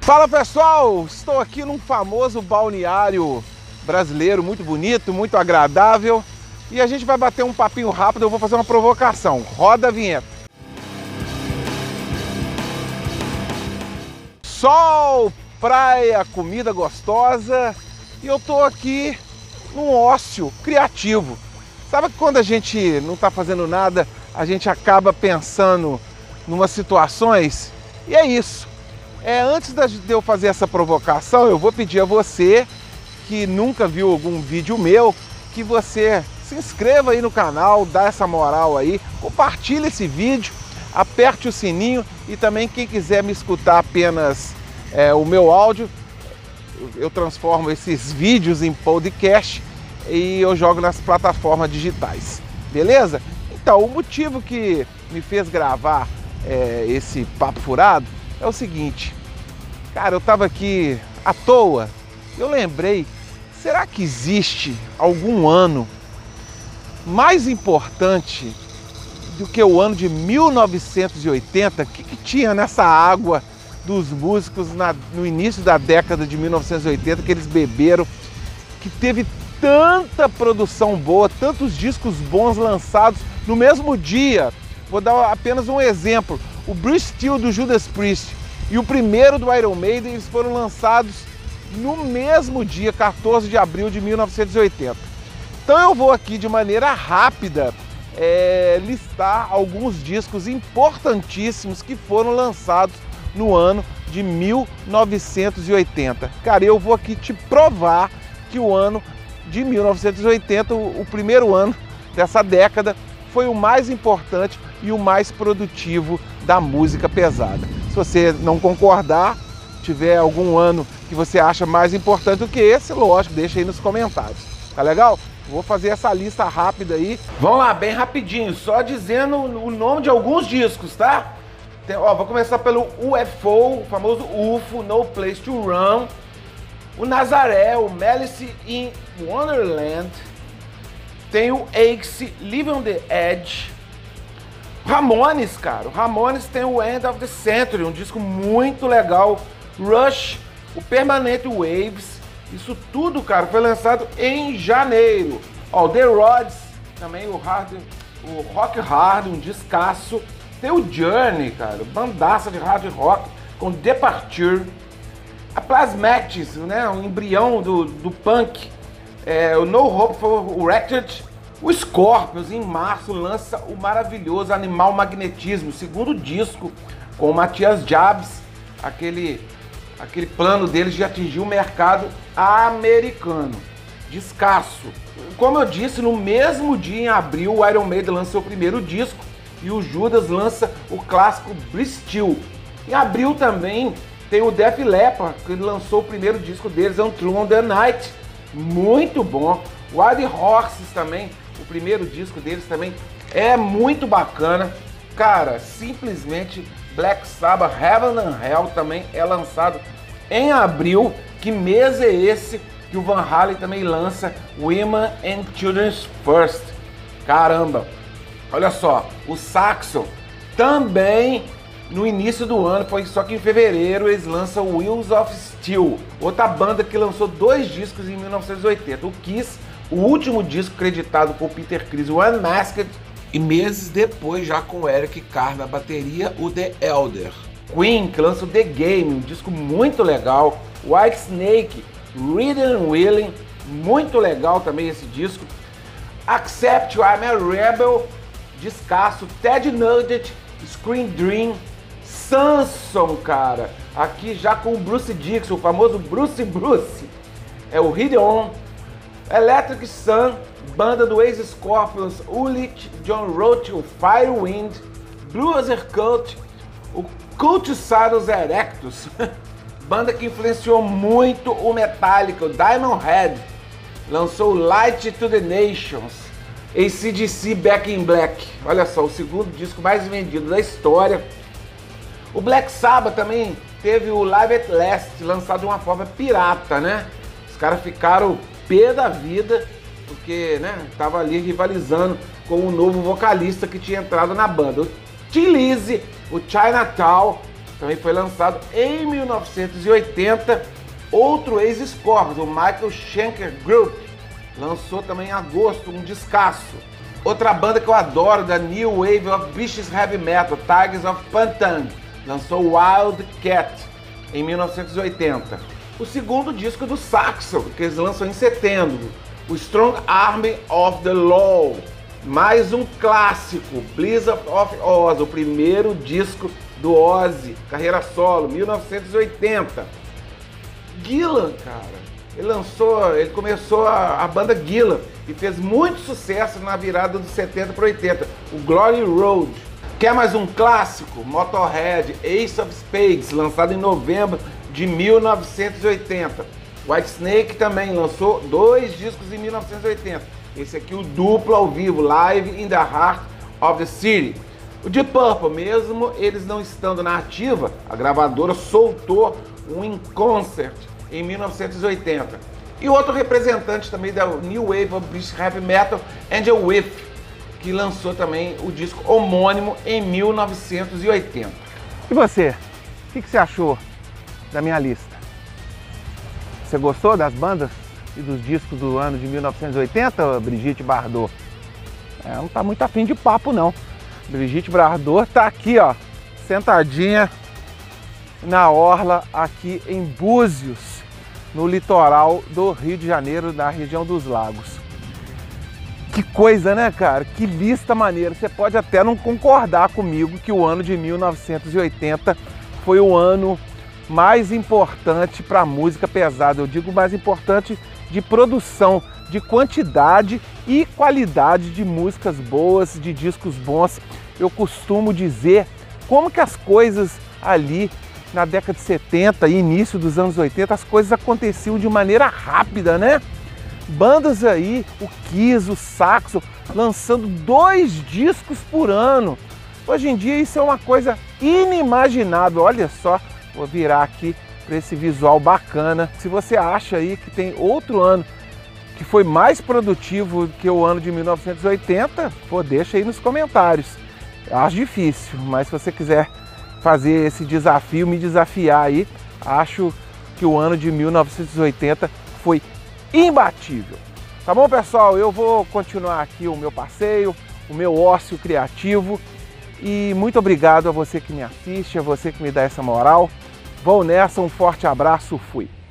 Fala pessoal, estou aqui num famoso balneário brasileiro, muito bonito, muito agradável. E a gente vai bater um papinho rápido, eu vou fazer uma provocação. Roda a vinheta. Sol, praia, comida gostosa. E eu tô aqui num ócio criativo. Sabe que quando a gente não está fazendo nada, a gente acaba pensando em umas situações? E é isso. É, antes de eu fazer essa provocação, eu vou pedir a você que nunca viu algum vídeo meu, que você se inscreva aí no canal, dá essa moral aí, compartilhe esse vídeo, aperte o sininho e também quem quiser me escutar apenas é, o meu áudio, eu transformo esses vídeos em podcast e eu jogo nas plataformas digitais, beleza? Então, o motivo que me fez gravar é, esse papo furado é o seguinte, cara, eu estava aqui à toa, eu lembrei, será que existe algum ano mais importante do que o ano de 1980? O que, que tinha nessa água dos músicos na, no início da década de 1980 que eles beberam, que teve tanta produção boa, tantos discos bons lançados no mesmo dia. Vou dar apenas um exemplo. O Bruce Steel do Judas Priest e o primeiro do Iron Maiden eles foram lançados no mesmo dia, 14 de abril de 1980. Então eu vou aqui de maneira rápida é, listar alguns discos importantíssimos que foram lançados no ano de 1980. Cara, eu vou aqui te provar que o ano de 1980, o, o primeiro ano dessa década, foi o mais importante e o mais produtivo da música pesada. Se você não concordar, tiver algum ano que você acha mais importante do que esse, lógico, deixa aí nos comentários. Tá legal? Vou fazer essa lista rápida aí. Vamos lá, bem rapidinho, só dizendo o nome de alguns discos, tá? Tem, ó, vou começar pelo UFO, o famoso UFO, No Place to Run. O Nazaré, o Malice in Wonderland. Tem o Axe, Live on the Edge. Ramones, cara. O Ramones tem o End of the Century, um disco muito legal. Rush, o Permanent Waves. Isso tudo, cara, foi lançado em janeiro. Ó, o The Rods, também o Hard, o Rock Hard, um descasso. Tem o Journey, cara, bandaça de hard rock com Departure. A Plasmatics, né, o embrião do, do punk. É, o No Hope for Wrecked. O Scorpions, em março, lança o maravilhoso Animal Magnetismo, segundo disco com o Matias Jabs, aquele, aquele plano deles de atingir o mercado americano. Descasso. Como eu disse, no mesmo dia, em abril, o Iron Maiden lançou o primeiro disco e o Judas lança o clássico Bristol. Em abril também tem o Def Leppard, que lançou o primeiro disco deles, é um True on the Night, muito bom. O Horses também, o primeiro disco deles também é muito bacana. Cara, simplesmente Black Sabbath Heaven and Hell também é lançado em abril. Que mês é esse que o Van Halen também lança Women and Children's First? Caramba! Olha só, o Saxon também no início do ano, foi só que em fevereiro eles lançam Wheels of Steel, outra banda que lançou dois discos em 1980. O Kiss, o último disco creditado com Peter Criss, o Unmasked, e meses depois, já com Eric Carr na bateria, o The Elder. Queen, que lança o The Game, um disco muito legal. White Snake, Reading and Willing, muito legal também esse disco. Accept I'm a Rebel, descasso. Ted Nugget, Screen Dream, Samson, cara. Aqui já com o Bruce Dixon, o famoso Bruce Bruce. É o Hideon. Electric Sun, banda do ex-Scorpions, Ulit, John Roach, o Firewind, Blueser Cult, o Cult Erectus, banda que influenciou muito o Metallica, o Diamond Head, lançou Light to the Nations, ACDC Back in Black, olha só, o segundo disco mais vendido da história. O Black Sabbath também teve o Live at Last, lançado de uma forma pirata, né? Os caras ficaram pé da vida, porque, né, tava ali rivalizando com o novo vocalista que tinha entrado na banda. O Tim Lizzy, o Chinatown, também foi lançado em 1980. Outro ex-Scorpions, o Michael Schenker Group, lançou também em agosto um descasso. Outra banda que eu adoro, da New Wave of British Heavy Metal, Tigers of Pantang, lançou Wild Cat em 1980. O segundo disco do Saxon, que eles lançam em setembro, o Strong Army of the Law. Mais um clássico, Blizzard of Oz, o primeiro disco do Ozzy, carreira solo, 1980. Gillan, cara, ele lançou, ele começou a, a banda Gillan e fez muito sucesso na virada dos 70 para 80, o Glory Road. Quer mais um clássico? Motorhead, Ace of Spades, lançado em novembro de 1980. Whitesnake também lançou dois discos em 1980. Esse aqui o duplo ao vivo, Live in the Heart of the City. O Deep Purple, mesmo eles não estando na ativa, a gravadora soltou um In Concert em 1980. E outro representante também da New Wave of British Heavy Metal, Angel Whiff, que lançou também o disco homônimo em 1980. E você? O que, que você achou da minha lista? Você gostou das bandas e dos discos do ano de 1980, Brigitte Bardot? É, não tá muito afim de papo não. Brigitte Bardot tá aqui, ó, sentadinha na orla aqui em Búzios, no litoral do Rio de Janeiro, na região dos lagos. Que coisa, né, cara? Que lista maneira. Você pode até não concordar comigo que o ano de 1980 foi o ano mais importante para a música pesada. Eu digo mais importante de produção, de quantidade e qualidade de músicas boas, de discos bons. Eu costumo dizer como que as coisas ali na década de 70 e início dos anos 80, as coisas aconteciam de maneira rápida, né? Bandas aí, o Kiss, o Saxo, lançando dois discos por ano. Hoje em dia isso é uma coisa inimaginável. Olha só, vou virar aqui para esse visual bacana. Se você acha aí que tem outro ano que foi mais produtivo que o ano de 1980, pô, deixa aí nos comentários. Eu acho difícil, mas se você quiser fazer esse desafio, me desafiar aí, acho que o ano de 1980 foi imbatível. Tá bom, pessoal? Eu vou continuar aqui o meu passeio, o meu ócio criativo. E muito obrigado a você que me assiste, a você que me dá essa moral. Vou nessa, um forte abraço, fui.